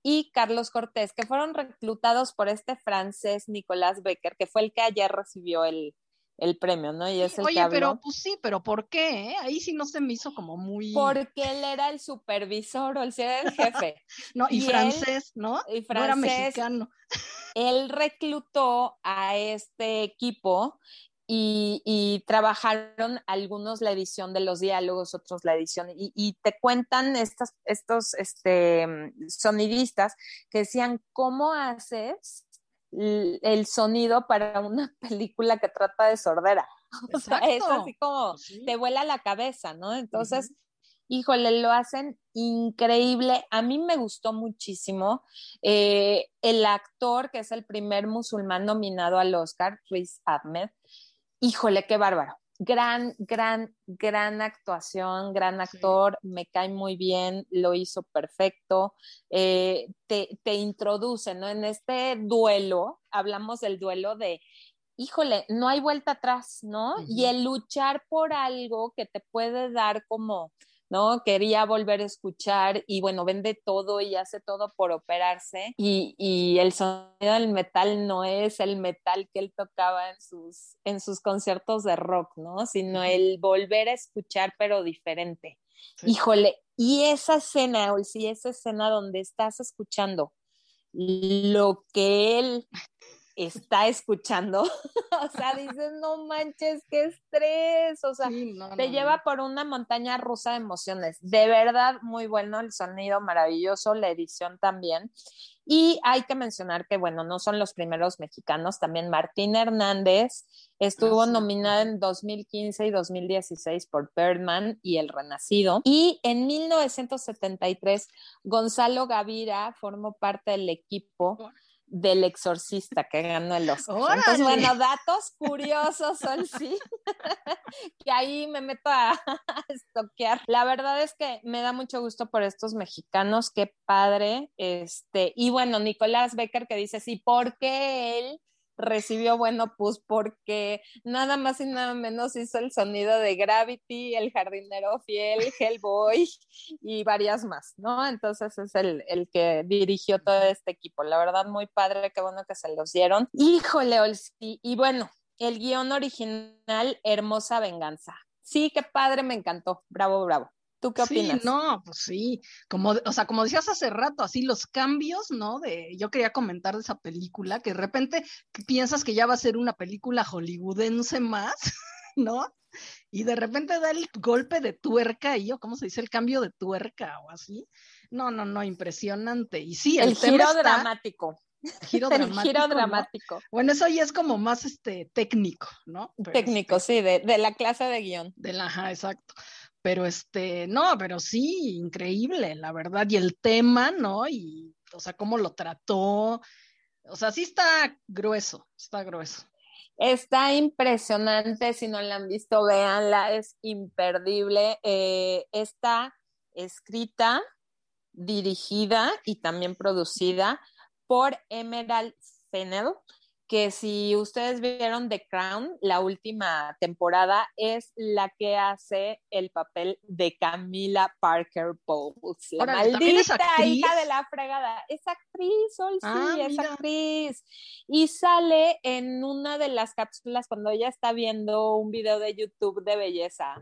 [SPEAKER 1] y Carlos Cortés, que fueron reclutados por este francés Nicolás Becker, que fue el que ayer recibió el, el premio, ¿no? Y es el
[SPEAKER 2] Oye, pero pues sí, pero ¿por qué? Eh? Ahí sí no se me hizo como muy.
[SPEAKER 1] Porque él era el supervisor o el jefe.
[SPEAKER 2] no, y, francés, ¿no?
[SPEAKER 1] Y francés. No era
[SPEAKER 2] mexicano.
[SPEAKER 1] él reclutó a este equipo y, trabajaron algunos la edición de los diálogos, otros la edición, y, te cuentan estas, estos este, sonidistas que decían, ¿cómo haces el sonido para una película que trata de sordera? O sea, es así como te vuela la cabeza, ¿no? Entonces, híjole, lo hacen increíble. A mí me gustó muchísimo. Eh, el actor, que es el primer musulmán nominado al Oscar, Chris Ahmed, híjole, qué bárbaro. Gran, gran, gran actuación, gran actor, me cae muy bien, lo hizo perfecto. Eh, te, te introduce, ¿no? En este duelo, hablamos del duelo de, híjole, no hay vuelta atrás, ¿no? Y el luchar por algo que te puede dar como ¿no? Quería volver a escuchar y bueno, vende todo y hace todo por operarse y, y, el sonido del metal no es el metal que él tocaba en sus, en sus conciertos de rock, ¿no? Sino el volver a escuchar pero diferente. Híjole, y esa escena, sí, esa escena donde estás escuchando lo que él está escuchando, o sea, dices, no manches, qué estrés, o sea, te lleva por una montaña rusa de emociones. De verdad, muy bueno, el sonido maravilloso, la edición también. Y hay que mencionar que, bueno, no son los primeros mexicanos, también Martín Hernández estuvo ah, nominada en 2015 y 2016 por Birdman y El Renacido. Y en 1973, Gonzalo Gavira formó parte del equipo del exorcista que ganó el Oscar. Entonces, bueno, datos curiosos son sí, que ahí me meto a, estoquear. La verdad es que me da mucho gusto por estos mexicanos, qué padre. Este, y bueno, Nicolás Becker que dice, sí, ¿por qué él recibió bueno, pues porque nada más y nada menos hizo el sonido de Gravity, El Jardinero Fiel, Hellboy y varias más, ¿no? Entonces es el, el que dirigió todo este equipo. La verdad, muy padre, qué bueno que se los dieron. Híjole, Olsi. Y bueno, el guion original, Hermosa Venganza. Sí, qué padre, me encantó. Bravo, bravo. ¿Tú qué opinas?
[SPEAKER 2] Sí, no, pues sí, como, o sea, como decías hace rato, así los cambios, ¿no? De, yo quería comentar de esa película, que de repente piensas que ya va a ser una película hollywoodense más, ¿no? Y de repente da el golpe de tuerca y yo, ¿cómo se dice? El cambio de tuerca o así. No, no, no,
[SPEAKER 1] impresionante. Y sí, el, giro dramático.
[SPEAKER 2] Giro dramático, giro dramático. Bueno, eso ya es como más este técnico, ¿no?
[SPEAKER 1] técnico,
[SPEAKER 2] este
[SPEAKER 1] sí, de, de, la clase de guion.
[SPEAKER 2] De la, ajá, exacto. Pero este, no, pero sí, increíble, la verdad. Y el tema, ¿no? Y, o sea, cómo lo trató. O sea, sí está grueso, está grueso.
[SPEAKER 1] Está impresionante, si no la han visto, véanla, es imperdible. Eh, está escrita, dirigida y también producida por Emerald Fennell, que si ustedes vieron The Crown, la última temporada, es la que hace el papel de Camila Parker Bowles, la maldita hija de la fregada. Es actriz, Sol, sí, ah, es actriz. Y sale en una de las cápsulas cuando ella está viendo un video de YouTube de belleza.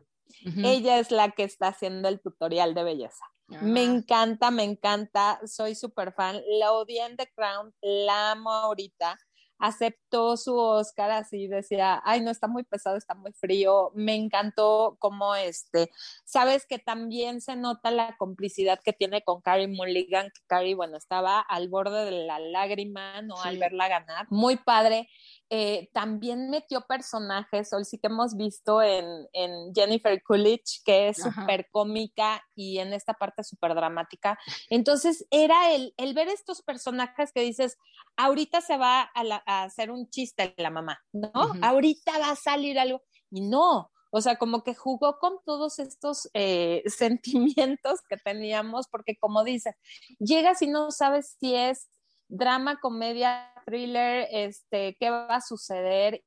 [SPEAKER 1] Ella es la que está haciendo el tutorial de belleza. Me ah. encanta, me encanta, soy súper fan. La odié en The Crown, la amo ahorita aceptó su Oscar así, decía, ay, no, está muy pesado, está muy frío. Me encantó como este, sabes que también se nota la complicidad que tiene con Carrie Mulligan, que Carrie, bueno, estaba al borde de la lágrima, ¿no? Al verla ganar. Muy padre. Eh, también metió personajes, hoy sí que hemos visto en, Jennifer Coolidge, que es súper cómica y en esta parte súper dramática. Entonces era el, el, ver estos personajes que dices, ahorita se va a, hacer un chiste la mamá, ¿no? Ahorita va a salir algo. Y no, o sea, como que jugó con todos estos eh, sentimientos que teníamos, porque como dices, llegas y no sabes si es drama, comedia, thriller, este, qué va a suceder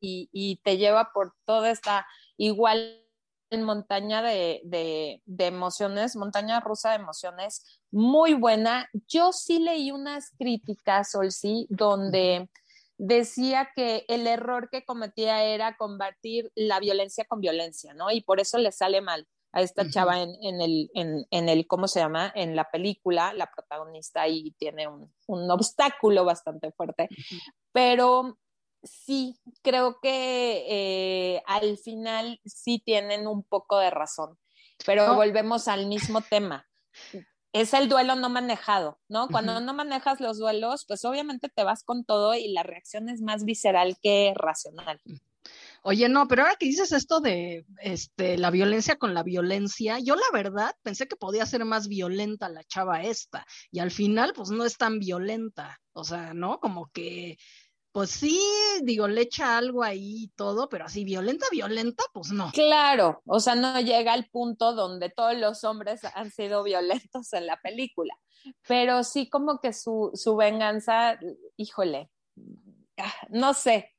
[SPEAKER 1] y, te lleva por toda esta igual montaña de, de, de, emociones, montaña rusa de emociones, muy buena. Yo sí leí unas críticas, Olsi, donde decía que el error que cometía era combatir la violencia con violencia, ¿no? Y por eso le sale mal a esta chava en, en, el, en, en, el, ¿cómo se llama? En la película, la protagonista ahí tiene un, un obstáculo bastante fuerte, pero sí, creo que eh, al final sí tienen un poco de razón, pero volvemos al mismo tema. Es el duelo no manejado, ¿no? Cuando no manejas los duelos, pues obviamente te vas con todo y la reacción es más visceral que racional.
[SPEAKER 2] Oye, no, pero ahora que dices esto de este, la violencia con la violencia, yo la verdad pensé que podía ser más violenta la chava esta, y al final, pues no es tan violenta. O sea, ¿no? Como que pues sí, digo, le echa algo ahí y todo, pero así violenta, violenta, pues no.
[SPEAKER 1] Claro, o sea, no llega al punto donde todos los hombres han sido violentos en la película, pero sí como que su, su venganza, híjole, ah, no sé.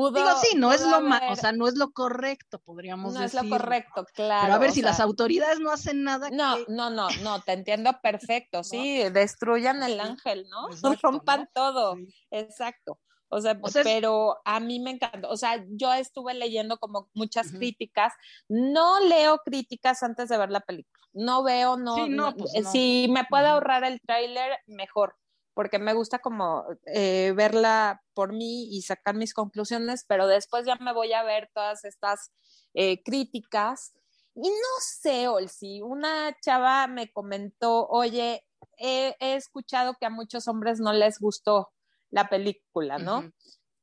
[SPEAKER 2] Pudo, Digo, sí, no es lo más, o sea, no es lo correcto, podríamos decir.
[SPEAKER 1] No es lo correcto, claro.
[SPEAKER 2] Pero a ver, si las autoridades no hacen nada.
[SPEAKER 1] No, no, no, no, te entiendo perfecto, sí, destruyan el ángel, ¿no? Rompan todo, exacto. O sea, pero a mí me encantó. O sea, yo estuve leyendo como muchas críticas. No leo críticas antes de ver la película. No veo, no. Pues eh, si me puede ahorrar el tráiler, mejor. Porque me gusta como eh, verla por mí y sacar mis conclusiones, pero después ya me voy a ver todas estas eh, críticas. Y no sé, Olsi, una chava me comentó, oye, he escuchado que a muchos hombres no les gustó la película, ¿no?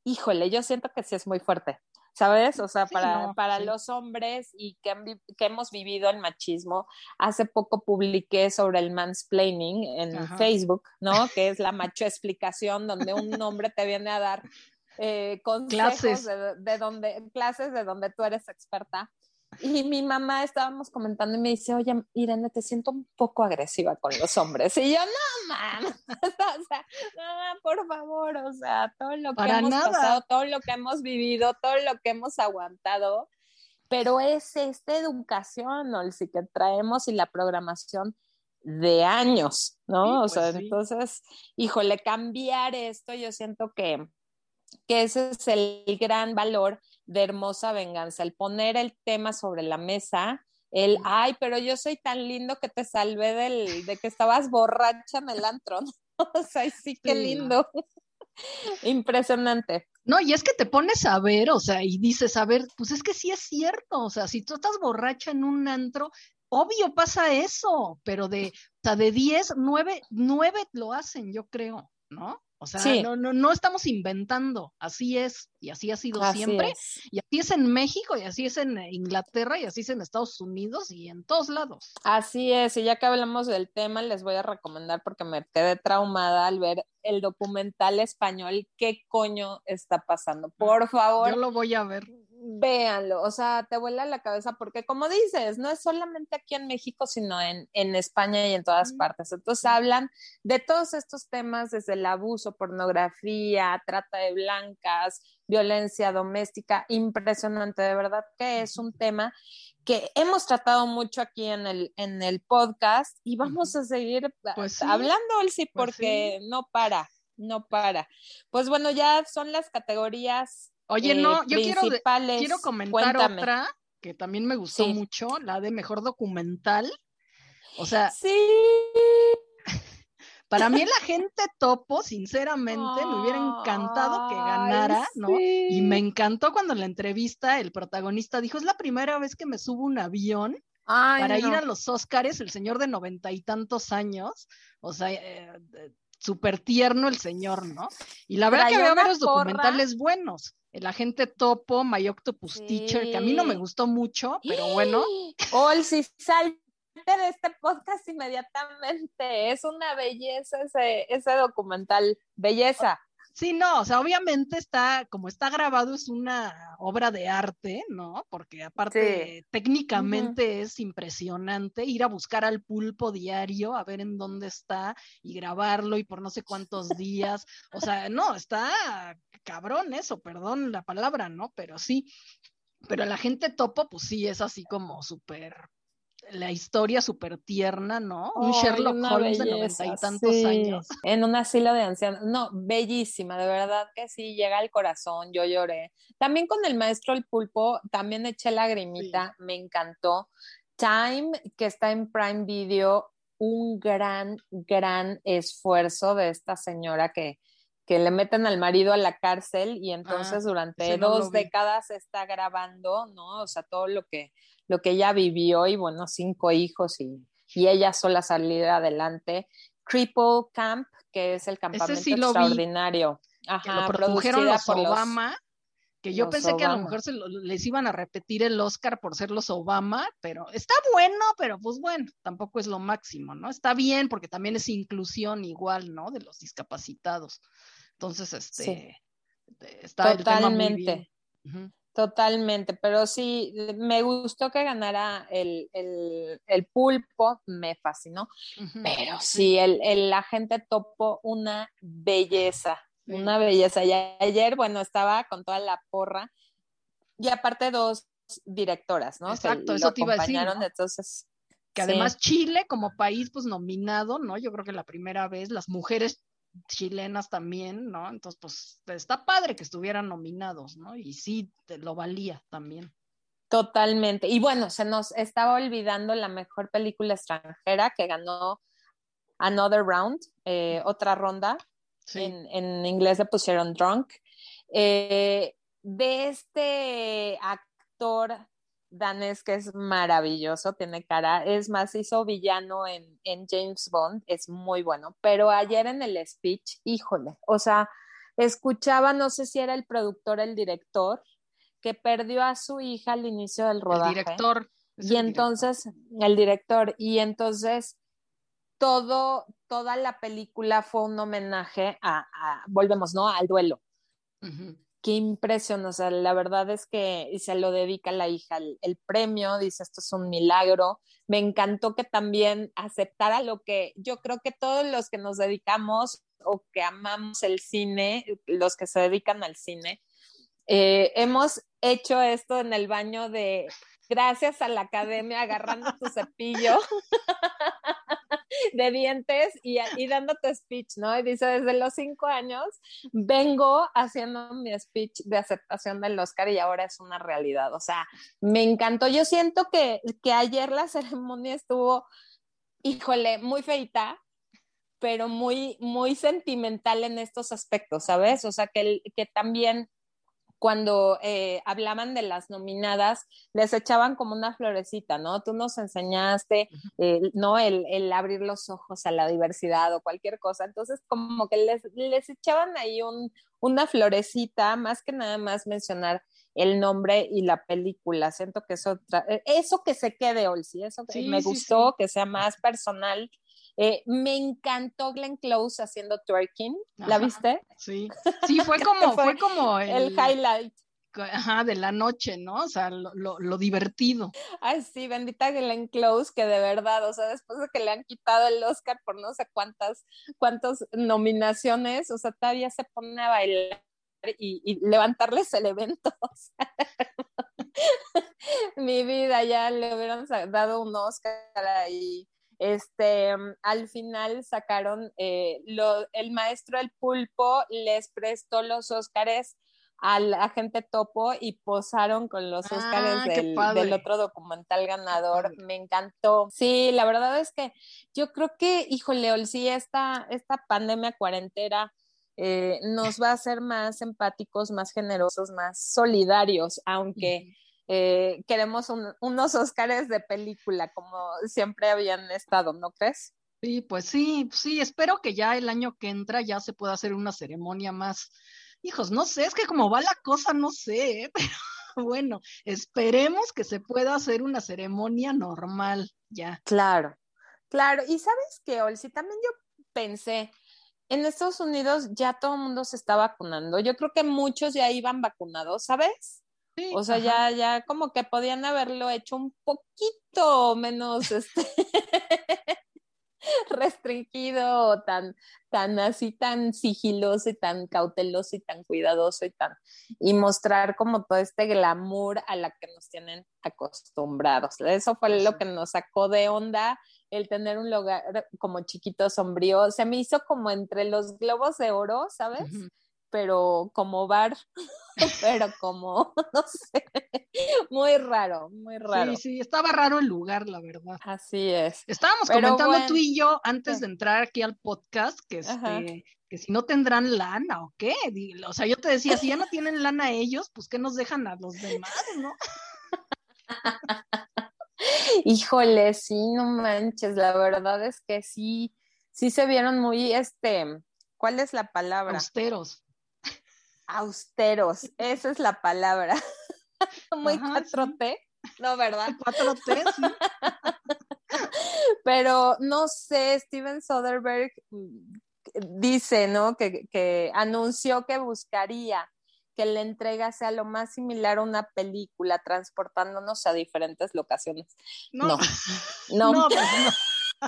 [SPEAKER 1] Híjole, yo siento que sí es muy fuerte, ¿sabes? O sea, para, para los hombres y que, que, hemos vivido el machismo, hace poco publiqué sobre el mansplaining en Facebook, ¿no? Que es la macho explicación donde un hombre te viene a dar eh, consejos clases. De, de, donde, clases de donde tú eres experta. Y mi mamá estábamos comentando y me dice, oye, Irene, te siento un poco agresiva con los hombres. Y yo, no, mamá, o sea, no, por favor, o sea, todo lo que hemos pasado, todo lo que hemos vivido, todo lo que hemos aguantado, pero es esta educación, sí que traemos y la programación de años, ¿no? o sea, pues entonces, híjole, cambiar esto, yo siento que, que ese es el gran valor de hermosa venganza, el poner el tema sobre la mesa, el, ay, pero yo soy tan lindo que te salvé del, de que estabas borracha en el antro, o sea, sí, qué lindo. Impresionante.
[SPEAKER 2] No, y es que te pones a ver, o sea, y dices, a ver, pues es que sí es cierto, o sea, si tú estás borracha en un antro, obvio pasa eso, pero de, o sea, de 10, 9, 9 lo hacen, yo creo, ¿no? O sea, no, no, no estamos inventando, así es, y así ha sido siempre, y así es en México, y así es en Inglaterra, y así es en Estados Unidos, y en todos lados.
[SPEAKER 1] Así es, y ya que hablamos del tema, les voy a recomendar, porque me quedé traumada al ver el documental español, ¿qué coño está pasando? Por favor.
[SPEAKER 2] Yo lo voy a ver
[SPEAKER 1] véanlo, o sea, te vuela la cabeza porque como dices, no es solamente aquí en México, sino en, en España y en todas partes. Entonces hablan de todos estos temas, desde el abuso, pornografía, trata de blancas, violencia doméstica, impresionante, de verdad que es un tema que hemos tratado mucho aquí en el, en el podcast y vamos a seguir pues hablando, sí, pues porque no para, no para. Pues bueno, ya son las categorías
[SPEAKER 2] Oye, no, yo quiero, quiero comentar otra que también me gustó mucho, la de mejor documental. O sea,
[SPEAKER 1] sí.
[SPEAKER 2] Para mí la gente topo, sinceramente, me hubiera encantado que ganara, ¿no? Y me encantó cuando en la entrevista el protagonista dijo, es la primera vez que me subo un avión para ir a los Óscares, el señor de noventa y tantos años, o sea, eh, súper tierno el señor, ¿no? Y la verdad que veo varios documentales buenos el agente topo, My Octopus Teacher, que a mí no me gustó mucho, pero bueno.
[SPEAKER 1] Ol, si salte de este podcast inmediatamente, es una belleza ese, ese documental, belleza.
[SPEAKER 2] Sí, no, o sea, obviamente está, como está grabado, es una obra de arte, ¿no? Porque aparte técnicamente es impresionante ir a buscar al pulpo diario, a ver en dónde está y grabarlo y por no sé cuántos días. O sea, no, está cabrón eso, perdón la palabra, ¿no? Pero sí. Pero la gente topo, pues sí, es así como súper la historia súper tierna, ¿no? un Sherlock Holmes de noventa y tantos años.
[SPEAKER 1] En un asilo de ancianos. No, bellísima, de verdad que sí, llega al corazón, yo lloré. También con el maestro El Pulpo, también eché lagrimita, me encantó. Time, que está en Prime Video, un gran, gran esfuerzo de esta señora que, que le meten al marido a la cárcel y entonces ah, durante dos décadas está grabando, ¿no? O sea, todo lo que lo que ella vivió y bueno, cinco hijos y, y ella sola salir adelante. Cripple Camp, que es el campamento extraordinario.
[SPEAKER 2] Ajá, lo produjeron los Obama, que yo pensé que a lo mejor se les iban a repetir el Oscar por ser los Obama, pero está bueno, pero pues bueno, tampoco es lo máximo, ¿no? Está bien porque también es inclusión igual, ¿no? De los discapacitados. Entonces, este, está
[SPEAKER 1] Totalmente. El tema Totalmente, pero sí, me gustó que ganara el, pulpo, me fascinó, pero sí, el, el agente topo una belleza, una belleza. Y ayer, bueno, estaba con toda la porra y aparte dos directoras, ¿no?
[SPEAKER 2] Exacto, eso te iba a decir. Entonces, que además Chile como país, pues nominado, ¿no? Yo creo que la primera vez las mujeres chilenas también, ¿no? Entonces, pues está padre que estuvieran nominados, ¿no? Y sí, lo valía también.
[SPEAKER 1] Totalmente. Y bueno, se nos estaba olvidando la mejor película extranjera que ganó Another Round, eh, otra ronda. En, inglés le pusieron Drunk. Eh, de este actor danés que es maravilloso, tiene cara, es más, hizo villano en, en, James Bond, es muy bueno, pero ayer en el speech, híjole, o sea, escuchaba, no sé si era el productor, el director, que perdió a su hija al inicio del rodaje.
[SPEAKER 2] El director.
[SPEAKER 1] Y entonces, el director, y entonces todo, toda la película fue un homenaje a, volvemos, ¿no? Al duelo qué impresión, o sea, la verdad es que se lo dedica la hija el, premio, dice esto es un milagro. Me encantó que también aceptara lo que yo creo que todos los que nos dedicamos o que amamos el cine, los que se dedican al cine, eh, hemos hecho esto en el baño de gracias a la academia agarrando tu cepillo de dientes y, y dándote speech, ¿no? Y dice, desde los cinco años vengo haciendo mi speech de aceptación del Oscar y ahora es una realidad. O sea, me encantó. Yo siento que, que ayer la ceremonia estuvo, híjole, muy feita, pero muy, muy sentimental en estos aspectos, ¿sabes? O sea, que, que también cuando eh, hablaban de las nominadas, les echaban como una florecita, ¿no? Tú nos enseñaste, eh, ¿no? El, el, abrir los ojos a la diversidad o cualquier cosa. Entonces, como que les, les echaban ahí un, una florecita, más que nada más mencionar el nombre y la película. Siento que eso, eh, eso que se quede, Olsi, eso que me gustó, que sea más personal eh, me encantó Glenn Close haciendo twerking. ¿La viste?
[SPEAKER 2] Sí, sí, fue como, fue, como
[SPEAKER 1] el, highlight.
[SPEAKER 2] Ajá, de la noche, ¿no? O sea, lo, lo, divertido.
[SPEAKER 1] Ay, sí, bendita Glenn Close, que de verdad, o sea, después de que le han quitado el Oscar por no sé cuántas, cuántas nominaciones, o sea, todavía se pone a bailar y, y levantarles el evento. Mi vida, ya le hubieran dado un Oscar ahí este, al final sacaron, eh, el maestro del pulpo les prestó los Óscares al agente Topo y posaron con los Óscares ah, del, otro documental ganador. Me encantó. Sí, la verdad es que yo creo que, híjole, sí, esta, esta pandemia cuarentena eh, nos va a hacer más empáticos, más generosos, más solidarios, aunque... Eh, queremos unos Óscares de película, como siempre habían estado, ¿no crees?
[SPEAKER 2] Sí, pues sí, sí, espero que ya el año que entra ya se pueda hacer una ceremonia más. Hijos, no sé, es que como va la cosa, no sé, ¿eh? pero bueno, esperemos que se pueda hacer una ceremonia normal ya.
[SPEAKER 1] Claro, claro. Y sabes qué, Olsi, también yo pensé, en Estados Unidos ya todo el mundo se está vacunando. Yo creo que muchos ya iban vacunados, ¿sabes? O sea, ya, ya como que podían haberlo hecho un poquito menos este, restringido, tan, tan así, tan sigiloso y tan cauteloso y tan cuidadoso y tan, y mostrar como todo este glamour a la que nos tienen acostumbrados. Eso fue lo que nos sacó de onda el tener un lugar como chiquito sombrío. Se me hizo como entre los globos de oro, ¿sabes? Pero como bar, pero como, no sé, muy raro, muy raro.
[SPEAKER 2] Sí, sí, estaba raro el lugar, la verdad.
[SPEAKER 1] Así es.
[SPEAKER 2] Estábamos comentando tú y yo antes de entrar aquí al podcast que este que si no tendrán lana o qué, o sea, yo te decía, si ya no tienen lana ellos, pues que nos dejan a los demás, ¿no?
[SPEAKER 1] Híjole, sí, no manches, la verdad es que sí, sí se vieron muy, este, ¿cuál es la palabra?
[SPEAKER 2] Austeros
[SPEAKER 1] austeros, esa es la palabra. Muy 4T, ¿no, verdad?
[SPEAKER 2] 4T, sí.
[SPEAKER 1] Pero no sé, Steven Soderbergh mm, dice, ¿no? Que, que, anunció que buscaría que la entrega sea lo más similar a una película, transportándonos a diferentes locaciones. No, no. no. no, pues no.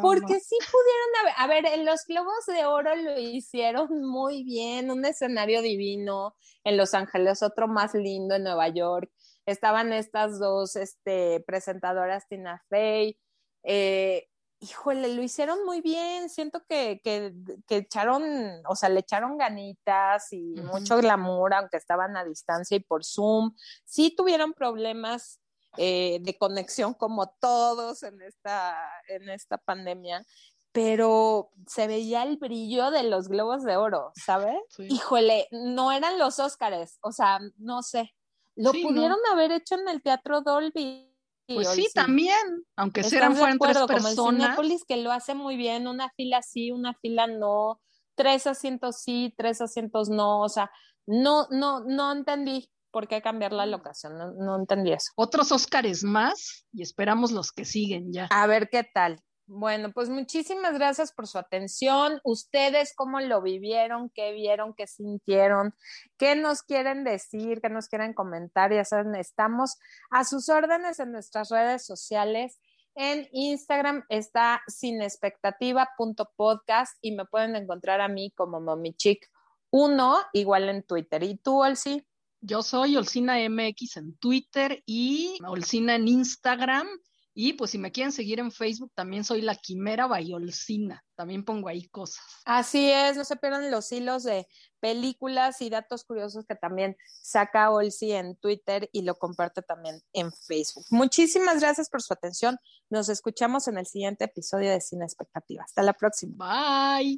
[SPEAKER 1] Porque sí pudieron haber, a ver, en los Globos de Oro lo hicieron muy bien, un escenario divino, en Los Ángeles otro más lindo en Nueva York, estaban estas dos este, presentadoras, Tina Fey, eh, híjole, lo hicieron muy bien, siento que, que, que, echaron, o sea, le echaron ganitas y mucho glamour, aunque estaban a distancia y por Zoom, sí tuvieron problemas eh, de conexión como todos en esta, en esta pandemia, pero se veía el brillo de los globos de oro, ¿sabes? Híjole, no eran los Óscares, o sea, no sé, lo pudieron haber hecho en el Teatro Dolby.
[SPEAKER 2] Pues sí, también, aunque sean fueran tres personas.
[SPEAKER 1] Como el que lo hace muy bien, una fila sí, una fila no, tres asientos sí, tres asientos no, o sea, no, no, no entendí. ¿Por qué cambiar la locación? No, entendí eso.
[SPEAKER 2] Otros Óscares más y esperamos los que siguen ya.
[SPEAKER 1] A ver qué tal. Bueno, pues muchísimas gracias por su atención. Ustedes, ¿cómo lo vivieron? ¿Qué vieron? ¿Qué sintieron? ¿Qué nos quieren decir? ¿Qué nos quieren comentar? Ya saben, estamos a sus órdenes en nuestras redes sociales. En Instagram está sinexpectativa.podcast y me pueden encontrar a mí como momichic1, igual en Twitter. ¿Y tú, Olsi?
[SPEAKER 2] Yo soy Olcina MX en Twitter y Olcina en Instagram. Y pues si me quieren seguir en Facebook, también soy la Quimera Bayolcina. También pongo ahí cosas.
[SPEAKER 1] Así es, no se pierdan los hilos de películas y datos curiosos que también saca Olsi en Twitter y lo comparte también en Facebook. Muchísimas gracias por su atención. Nos escuchamos en el siguiente episodio de Cine Expectativa. Hasta la próxima.
[SPEAKER 2] Bye.